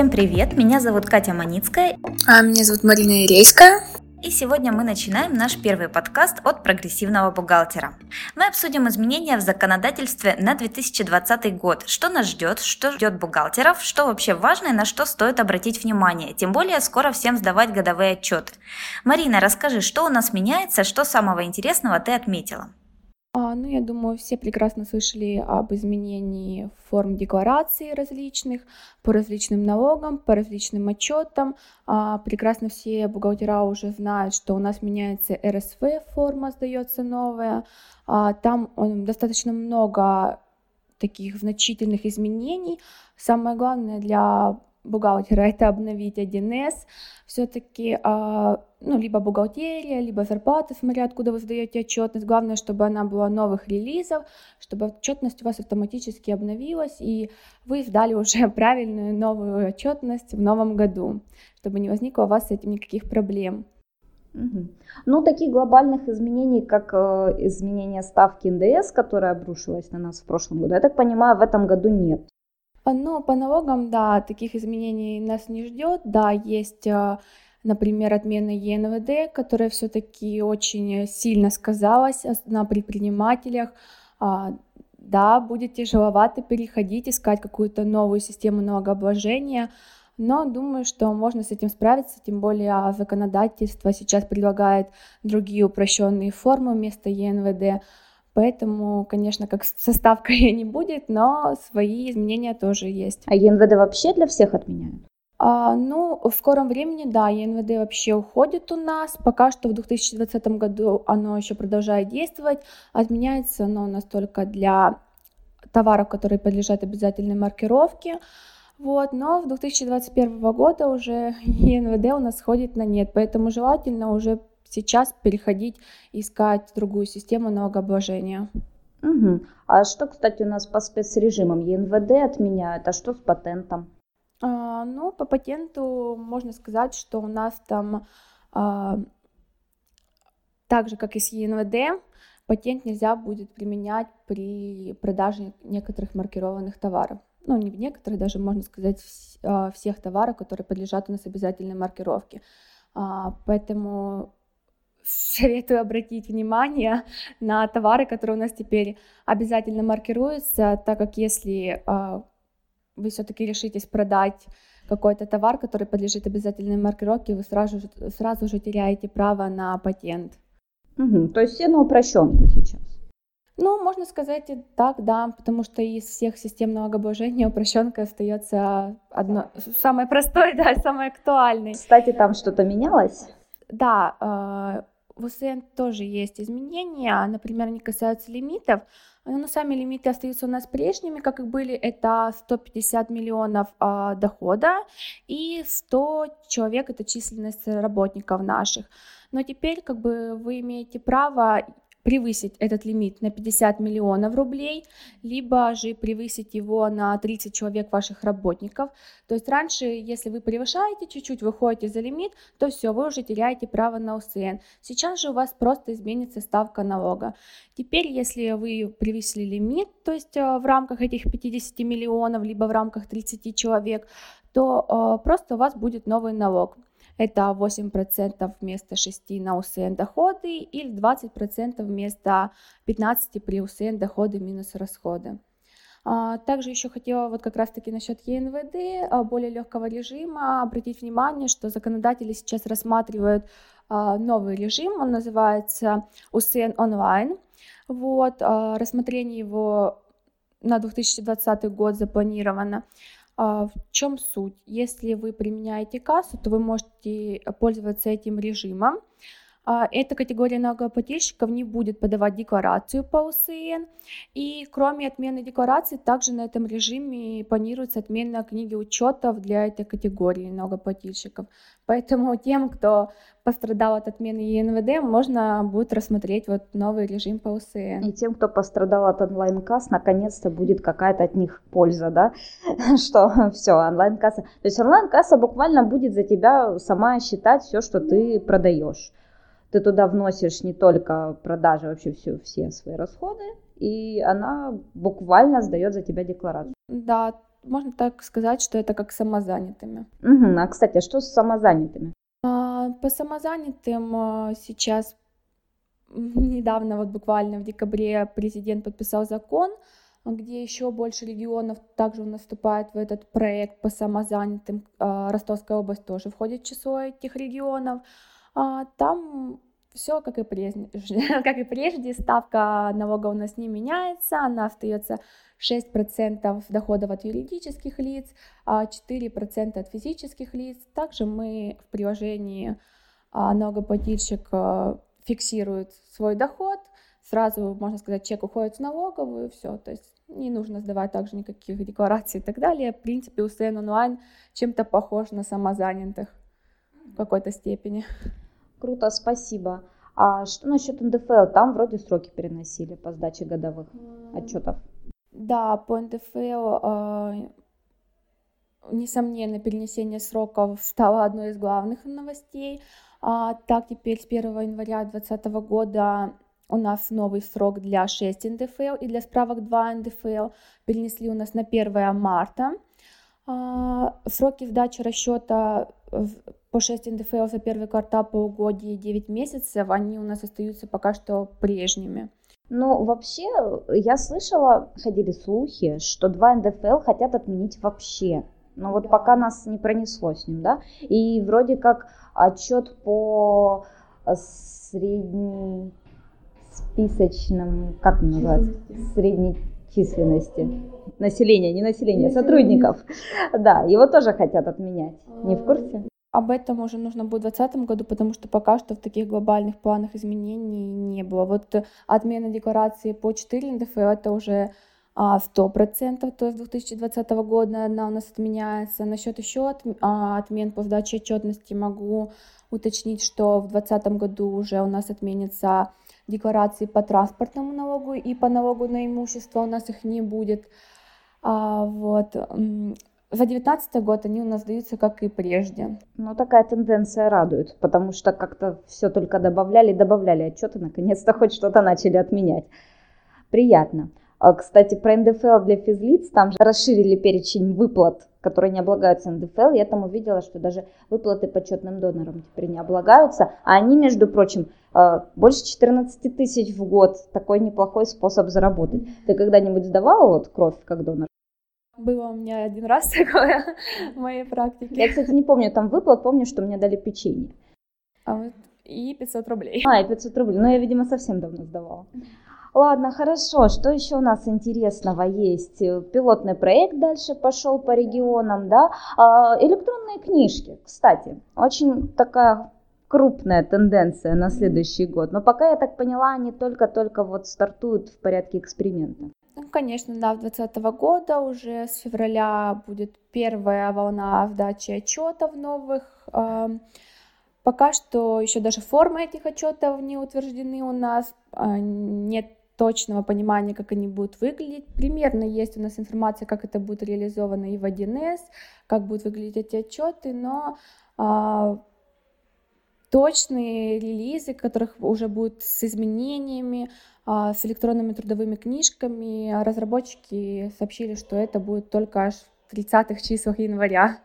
Всем привет, меня зовут Катя Маницкая. А меня зовут Марина Ирейская. И сегодня мы начинаем наш первый подкаст от прогрессивного бухгалтера. Мы обсудим изменения в законодательстве на 2020 год. Что нас ждет, что ждет бухгалтеров, что вообще важно и на что стоит обратить внимание. Тем более скоро всем сдавать годовые отчеты. Марина, расскажи, что у нас меняется, что самого интересного ты отметила? А, ну, я думаю, все прекрасно слышали об изменении форм деклараций различных по различным налогам, по различным отчетам. А, прекрасно все бухгалтера уже знают, что у нас меняется РСВ форма, сдается новая. А, там достаточно много таких значительных изменений. Самое главное для бухгалтера это обновить 1С. Все-таки а, ну, либо бухгалтерия, либо зарплата, смотря откуда вы сдаете отчетность. Главное, чтобы она была новых релизов, чтобы отчетность у вас автоматически обновилась, и вы сдали уже правильную новую отчетность в новом году, чтобы не возникло у вас с этим никаких проблем. Ну, таких глобальных изменений, как э, изменение ставки НДС, которая обрушилась на нас в прошлом году, я так понимаю, в этом году нет. Ну, по налогам, да, таких изменений нас не ждет. Да, есть, э, например, отмена ЕНВД, которая все-таки очень сильно сказалась на предпринимателях. А, да, будет тяжеловато переходить, искать какую-то новую систему налогообложения, но думаю, что можно с этим справиться, тем более законодательство сейчас предлагает другие упрощенные формы вместо ЕНВД. Поэтому, конечно, как составка не будет, но свои изменения тоже есть. А ЕНВД вообще для всех отменяют? А, ну, в скором времени, да, ЕНВД вообще уходит у нас. Пока что в 2020 году оно еще продолжает действовать. Отменяется оно у нас только для товаров, которые подлежат обязательной маркировке. Вот, но в 2021 года уже ЕНВД у нас сходит на нет, поэтому желательно уже сейчас переходить, искать другую систему налогообложения. Угу. А что, кстати, у нас по спецрежимам? ЕНВД отменяют, а что с патентом? А, ну, по патенту можно сказать, что у нас там а, так же, как и с ЕНВД, патент нельзя будет применять при продаже некоторых маркированных товаров. Ну, не в некоторых, даже можно сказать, а, всех товаров, которые подлежат у нас обязательной маркировке. А, поэтому советую обратить внимание на товары, которые у нас теперь обязательно маркируются, так как если э, вы все-таки решитесь продать какой-то товар, который подлежит обязательной маркировке, вы сразу, сразу же теряете право на патент. Угу, то есть все на упрощенку сейчас. Ну, можно сказать и так, да, потому что из всех систем налогообложения упрощенка остается одно, самое простое, да, самое актуальное. Кстати, там что-то менялось? Да, э, в УСН тоже есть изменения, например, они касаются лимитов, но сами лимиты остаются у нас прежними, как и были, это 150 миллионов э, дохода и 100 человек, это численность работников наших. Но теперь как бы вы имеете право превысить этот лимит на 50 миллионов рублей, либо же превысить его на 30 человек ваших работников. То есть раньше, если вы превышаете чуть-чуть, выходите за лимит, то все, вы уже теряете право на УСН. Сейчас же у вас просто изменится ставка налога. Теперь, если вы превысили лимит, то есть э, в рамках этих 50 миллионов, либо в рамках 30 человек, то э, просто у вас будет новый налог. Это 8% вместо 6 на УСН доходы или 20% вместо 15 при УСН доходы минус расходы. А, также еще хотела вот как раз-таки насчет ЕНВД, а, более легкого режима, обратить внимание, что законодатели сейчас рассматривают а, новый режим, он называется УСН онлайн. Вот, рассмотрение его на 2020 год запланировано. А, в чем суть? Если вы применяете кассу, то вы можете пользоваться этим режимом. А, эта категория налогоплательщиков не будет подавать декларацию по УСН. И кроме отмены декларации, также на этом режиме планируется отмена книги учетов для этой категории налогоплательщиков. Поэтому тем, кто пострадал от отмены ЕНВД, можно будет рассмотреть вот новый режим по УСН. И тем, кто пострадал от онлайн-касс, наконец-то будет какая-то от них польза, да? Что все, онлайн-касса. То есть онлайн-касса буквально будет за тебя сама считать все, что ты продаешь ты туда вносишь не только продажи, вообще все, все свои расходы, и она буквально сдает за тебя декларацию. Да, можно так сказать, что это как самозанятыми. Угу. А, кстати, а что с самозанятыми? А, по самозанятым а, сейчас недавно, вот буквально в декабре, президент подписал закон, где еще больше регионов также наступает в этот проект по самозанятым. А, Ростовская область тоже входит в число этих регионов. А, там все как и прежде, как и прежде, ставка налога у нас не меняется, она остается 6% доходов от юридических лиц, 4% а от физических лиц. Также мы в приложении налогоплательщик фиксирует свой доход, сразу, можно сказать, чек уходит в налоговую, все, то есть не нужно сдавать также никаких деклараций и так далее. В принципе, УСН онлайн чем-то похож на самозанятых какой-то степени. Круто, спасибо. А что насчет НДФЛ? Там вроде сроки переносили по сдаче годовых отчетов. Да, по НДФЛ э, несомненно перенесение сроков стало одной из главных новостей. А, так, теперь с 1 января 2020 года у нас новый срок для 6 НДФЛ и для справок 2 НДФЛ. Перенесли у нас на 1 марта. А, сроки сдачи расчета по 6 НДФЛ за первый квартал полугодия и 9 месяцев, они у нас остаются пока что прежними. Ну, вообще, я слышала, ходили слухи, что 2 НДФЛ хотят отменить вообще. Но вот пока нас не пронесло с ним, да. И вроде как отчет по средней списочном, как называется, средней численности населения, не населения, сотрудников. Да, его тоже хотят отменять. Не в курсе? Об этом уже нужно будет в 2020 году, потому что пока что в таких глобальных планах изменений не было. Вот отмена декларации по 4 НДФ это уже а, сто процентов, то есть 2020 года она у нас отменяется. Насчет еще а, отмен по сдаче отчетности могу уточнить, что в 2020 году уже у нас отменится декларации по транспортному налогу и по налогу на имущество у нас их не будет. А, вот. За 2019 год они у нас даются как и прежде. Ну, такая тенденция радует, потому что как-то все только добавляли, добавляли отчеты, наконец-то хоть что-то начали отменять. Приятно. А, кстати, про НДФЛ для физлиц, там же расширили перечень выплат, которые не облагаются НДФЛ. Я там увидела, что даже выплаты почетным донорам теперь не облагаются. А они, между прочим, а, больше 14 тысяч в год. Такой неплохой способ заработать. Ты когда-нибудь сдавала вот кровь как донор? Было у меня один раз такое в моей практике. Я, кстати, не помню там выплат, помню, что мне дали печенье. А вот и 500 рублей. А, и 500 рублей. Но я, видимо, совсем давно сдавала. Ладно, хорошо. Что еще у нас интересного есть? Пилотный проект дальше пошел по регионам, да? А, электронные книжки, кстати, очень такая крупная тенденция на следующий год. Но пока я так поняла, они только-только вот стартуют в порядке эксперимента. Ну, конечно, да, 2020 года уже с февраля будет первая волна сдачи отчетов новых. Пока что еще даже формы этих отчетов не утверждены у нас, а, нет точного понимания, как они будут выглядеть. Примерно есть у нас информация, как это будет реализовано и в 1С, как будут выглядеть эти отчеты, но а, точные релизы, которых уже будут с изменениями, а, с электронными трудовыми книжками, разработчики сообщили, что это будет только аж в 30-х числах января.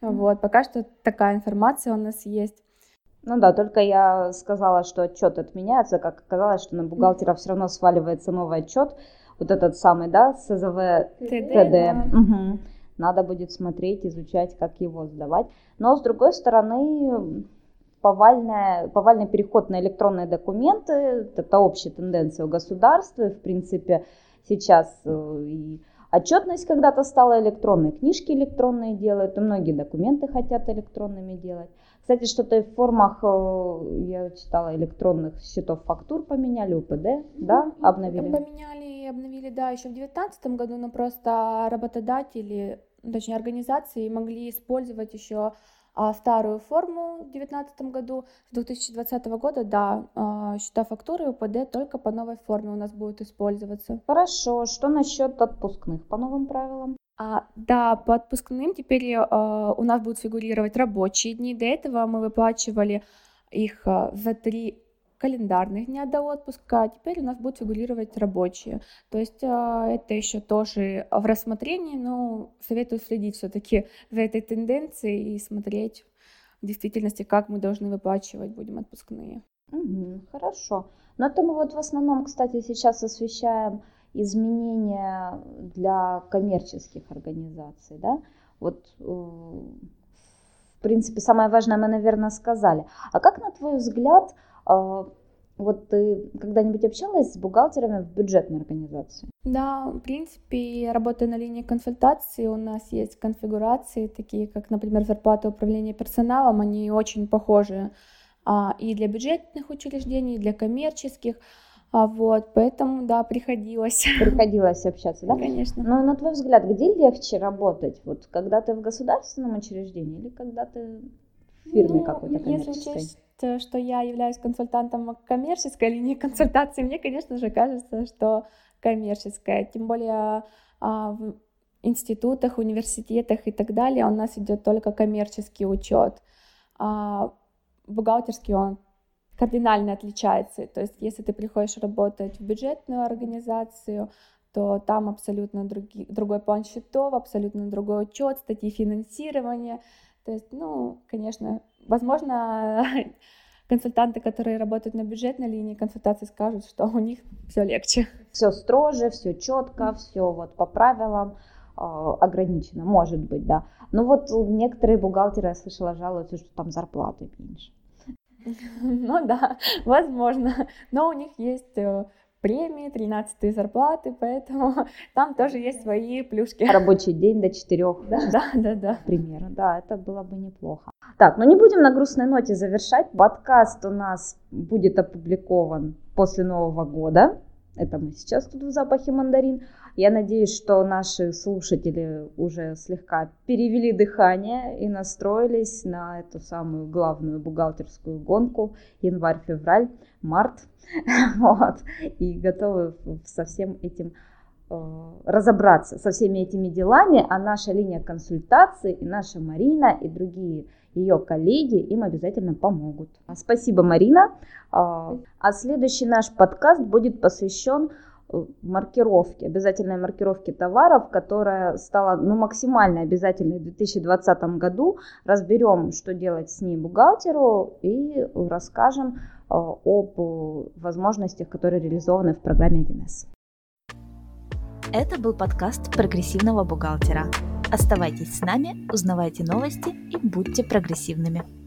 Вот, пока что такая информация у нас есть. Ну да, только я сказала, что отчет отменяется, как оказалось, что на бухгалтера все равно сваливается новый отчет, вот этот самый, да, СЗВ ТД. Угу. Надо будет смотреть, изучать, как его сдавать. Но с другой стороны, повальная, повальный переход на электронные документы, это общая тенденция у государства, в принципе, сейчас э, и отчетность когда-то стала электронной, книжки электронные делают, и многие документы хотят электронными делать. Кстати, что-то в формах, э, я читала, электронных счетов фактур поменяли, УПД, да, обновили? Поменяли и обновили, да, еще в 2019 году, но просто работодатели, точнее организации могли использовать еще а старую форму в 2019 году. С 2020 года, да, а, счета фактуры УПД только по новой форме у нас будут использоваться. Хорошо. Что насчет отпускных по новым правилам? А, да, по отпускным теперь а, у нас будут фигурировать рабочие дни. До этого мы выплачивали их за три календарных дня до отпуска, а теперь у нас будут фигурировать рабочие. То есть а, это еще тоже в рассмотрении, но советую следить все-таки за этой тенденцией и смотреть в действительности, как мы должны выплачивать будем отпускные. Угу, хорошо. Но это мы вот в основном, кстати, сейчас освещаем изменения для коммерческих организаций, да? Вот, э, в принципе, самое важное мы, наверное, сказали. А как, на твой взгляд, вот ты когда-нибудь общалась с бухгалтерами в бюджетной организации? Да, в принципе, работая на линии консультации, у нас есть конфигурации, такие как, например, зарплата управления персоналом, они очень похожи а, и для бюджетных учреждений, и для коммерческих. А вот, поэтому, да, приходилось. Приходилось общаться, да? Конечно. Но на твой взгляд, где легче работать? Вот когда ты в государственном учреждении или когда ты в фирме ну, какой-то коммерческой? Если учесть, что я являюсь консультантом коммерческой линии консультации, мне, конечно же, кажется, что коммерческая. Тем более а, в институтах, университетах и так далее у нас идет только коммерческий учет. А бухгалтерский он кардинально отличается. То есть, если ты приходишь работать в бюджетную организацию, то там абсолютно другие, другой план счетов, абсолютно другой учет, статьи финансирования. То есть, ну, конечно, возможно, консультанты, которые работают на бюджетной линии консультации, скажут, что у них все легче. Все строже, все четко, все вот по правилам э, ограничено, может быть, да. Но вот некоторые бухгалтеры, я слышала, жалуются, что там зарплаты меньше. Ну да, возможно. Но у них есть э, премии, 13 зарплаты, поэтому там тоже есть свои плюшки. Рабочий день до 4. Да, да, да. да. Примерно, да, это было бы неплохо. Так, ну не будем на грустной ноте завершать. Подкаст у нас будет опубликован после Нового года. Это мы сейчас тут в запахе мандарин. Я надеюсь, что наши слушатели уже слегка перевели дыхание и настроились на эту самую главную бухгалтерскую гонку январь, февраль, март. Вот, и готовы со всем этим э, разобраться, со всеми этими делами, а наша линия консультации и наша Марина и другие ее коллеги им обязательно помогут. Спасибо, Марина. А, а следующий наш подкаст будет посвящен маркировки, обязательной маркировки товаров, которая стала ну, максимально обязательной в 2020 году. Разберем, что делать с ней бухгалтеру и расскажем э, об возможностях, которые реализованы в программе 1С. Это был подкаст прогрессивного бухгалтера. Оставайтесь с нами, узнавайте новости и будьте прогрессивными.